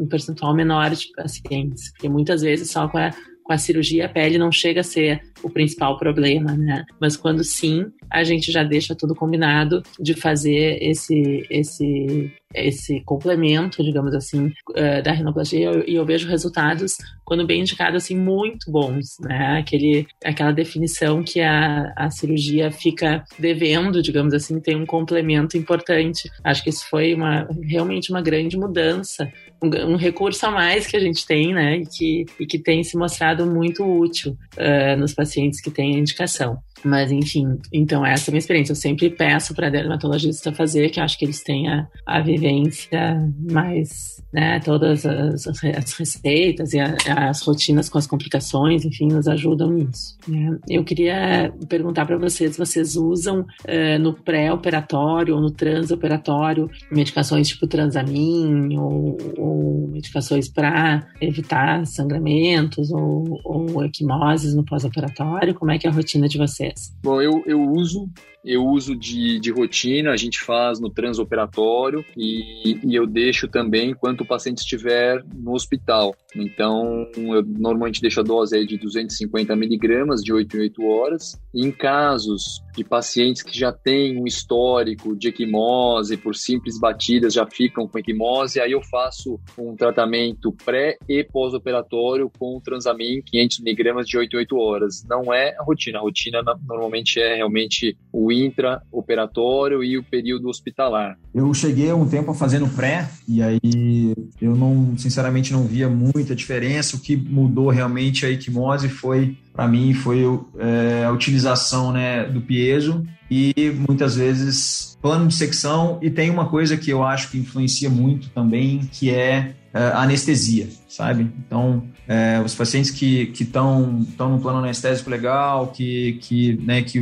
um percentual menor de pacientes, porque muitas vezes só com a com a cirurgia, a pele não chega a ser o principal problema, né? Mas quando sim, a gente já deixa tudo combinado de fazer esse, esse esse complemento, digamos assim, uh, da rinoplastia e eu, vejo resultados, quando bem indicado, assim, muito bons, né? Aquele, aquela definição que a, a cirurgia fica devendo, digamos assim, tem um complemento importante. Acho que isso foi uma, realmente uma grande mudança, um, recurso a mais que a gente tem, né? E que, e que tem se mostrado muito útil uh, nos pacientes que têm indicação. Mas, enfim, então essa é a minha experiência. Eu sempre peço para dermatologista fazer, que acho que eles têm a, a vivência mais, né, todas as, as receitas e a, as rotinas com as complicações, enfim, nos ajudam nisso. Né? Eu queria perguntar para vocês, vocês usam uh, no pré-operatório ou no transoperatório medicações tipo transamin ou, ou medicações para evitar sangramentos ou, ou equimoses no pós-operatório? Como é que é a rotina de vocês? Bom, eu, eu uso eu uso de, de rotina, a gente faz no transoperatório e, e eu deixo também enquanto o paciente estiver no hospital. Então, eu normalmente deixo a dose aí de 250 miligramas de 8 em 8 horas. E em casos de pacientes que já têm um histórico de equimose, por simples batidas já ficam com equimose, aí eu faço um tratamento pré e pós-operatório com transamin 500 miligramas de 8 em 8 horas. Não é a rotina, a rotina normalmente é realmente o intraoperatório e o período hospitalar. Eu cheguei um tempo fazendo pré e aí eu não, sinceramente, não via muita diferença. O que mudou realmente a equimose foi, para mim, foi é, a utilização né, do piezo e muitas vezes plano de secção. E tem uma coisa que eu acho que influencia muito também, que é, é a anestesia, sabe? Então, é, os pacientes que estão estão num plano anestésico legal, que, que, né, que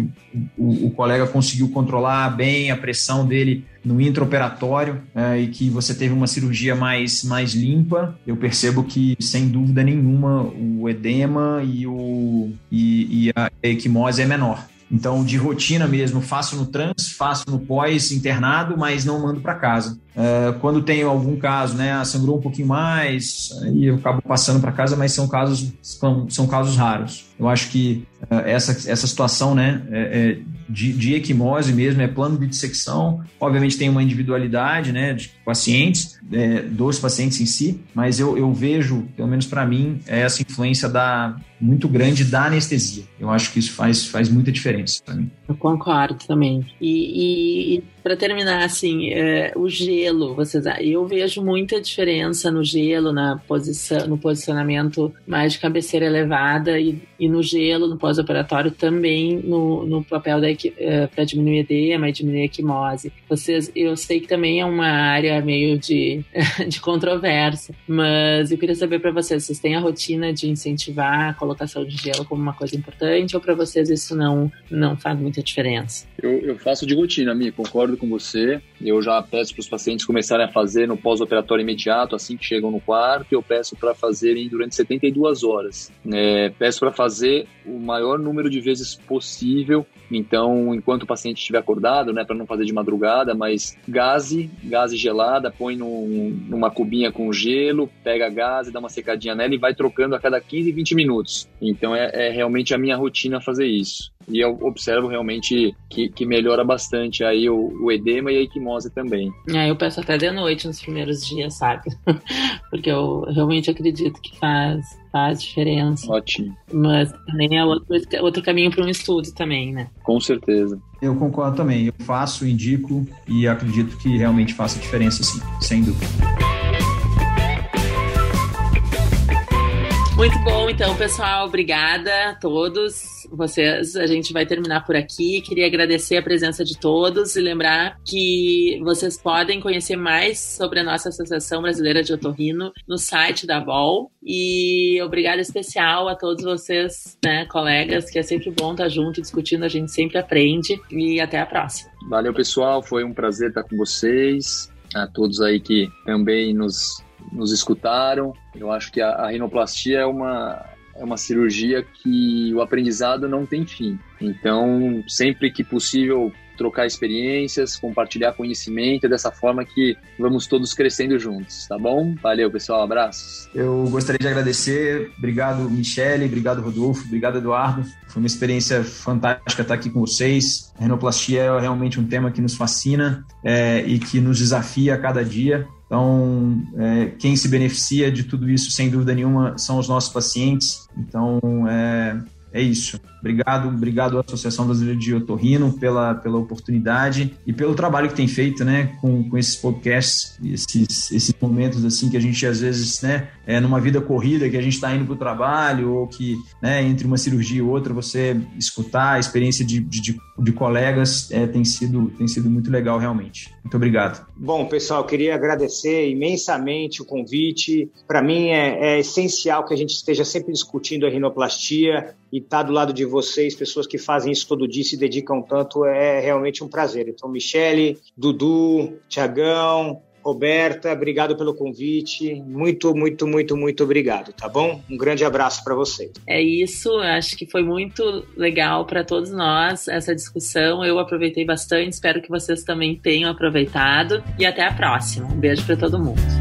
o, o, colega conseguiu controlar bem a pressão dele no intraoperatório é, e que você teve uma cirurgia mais, mais limpa, eu percebo que, sem dúvida nenhuma, o edema e, o, e, e a equimose é menor. Então, de rotina mesmo, faço no trans, faço no pós-internado, mas não mando para casa. É, quando tenho algum caso, né, sangrou um pouquinho mais, aí eu acabo passando para casa, mas são casos, são, são casos raros. Eu acho que é, essa, essa situação né, é, é, de, de equimose mesmo, é plano de dissecção, obviamente tem uma individualidade né, de pacientes, é, dos pacientes em si, mas eu, eu vejo, pelo menos para mim, essa influência da, muito grande da anestesia. Eu acho que isso faz, faz muita diferença para mim. Eu concordo também. E, e para terminar, assim, é, o gelo, vocês, eu vejo muita diferença no gelo, na posição, no posicionamento mais de cabeceira elevada e, e no gelo, no pós-operatório também no, no papel é, para diminuir edema e diminuir a equimose. Vocês, eu sei que também é uma área meio de, de controvérsia, mas eu queria saber para vocês, vocês têm a rotina de incentivar a colocação de gelo como uma coisa importante ou para vocês isso não não faz muita diferença? Eu, eu faço de rotina, Mi, concordo concordo com você. Eu já peço para os pacientes começarem a fazer no pós-operatório imediato, assim que chegam no quarto. Eu peço para fazerem durante 72 horas. É, peço para fazer o maior número de vezes possível. Então, enquanto o paciente estiver acordado, né, para não fazer de madrugada, mas gase, gase gelada, põe num, numa cubinha com gelo, pega a gase, dá uma secadinha nela e vai trocando a cada 15, 20 minutos. Então, é, é realmente a minha rotina fazer isso. E eu observo realmente que, que melhora bastante aí o, o edema e a equimose também. É, eu peço até de noite nos primeiros dias, sabe? Porque eu realmente acredito que faz, faz diferença. Ótimo. Mas também é outro, outro caminho para um estudo também, né? Com certeza. Eu concordo também. Eu faço, indico e acredito que realmente faça diferença, sim, sem dúvida. Muito bom, então, pessoal. Obrigada a todos vocês. A gente vai terminar por aqui. Queria agradecer a presença de todos e lembrar que vocês podem conhecer mais sobre a nossa Associação Brasileira de Otorrino no site da VOL. E obrigada especial a todos vocês, né, colegas, que é sempre bom estar junto discutindo, a gente sempre aprende. E até a próxima. Valeu, pessoal. Foi um prazer estar com vocês. A todos aí que também nos nos escutaram. Eu acho que a, a rinoplastia é uma, é uma cirurgia que o aprendizado não tem fim. Então, sempre que possível, trocar experiências, compartilhar conhecimento, é dessa forma que vamos todos crescendo juntos, tá bom? Valeu, pessoal, abraços. Eu gostaria de agradecer, obrigado Michele, obrigado Rodolfo, obrigado Eduardo. Foi uma experiência fantástica estar aqui com vocês. A renoplastia é realmente um tema que nos fascina é, e que nos desafia a cada dia. Então, é, quem se beneficia de tudo isso, sem dúvida nenhuma, são os nossos pacientes. Então, é, é isso. Obrigado, obrigado à Associação Brasileira de Otorrino pela, pela oportunidade e pelo trabalho que tem feito, né, com, com esses podcasts, esses, esses momentos assim que a gente às vezes, né, é numa vida corrida que a gente está indo para o trabalho ou que, né, entre uma cirurgia e outra você escutar a experiência de, de, de colegas é, tem sido tem sido muito legal realmente. Muito obrigado. Bom, pessoal, queria agradecer imensamente o convite. Para mim é, é essencial que a gente esteja sempre discutindo a rinoplastia e estar tá do lado de vocês, pessoas que fazem isso todo dia, se dedicam tanto, é realmente um prazer. Então, Michele, Dudu, Tiagão, Roberta, obrigado pelo convite. Muito, muito, muito, muito obrigado, tá bom? Um grande abraço para vocês. É isso, acho que foi muito legal para todos nós essa discussão. Eu aproveitei bastante, espero que vocês também tenham aproveitado. E até a próxima. Um beijo para todo mundo.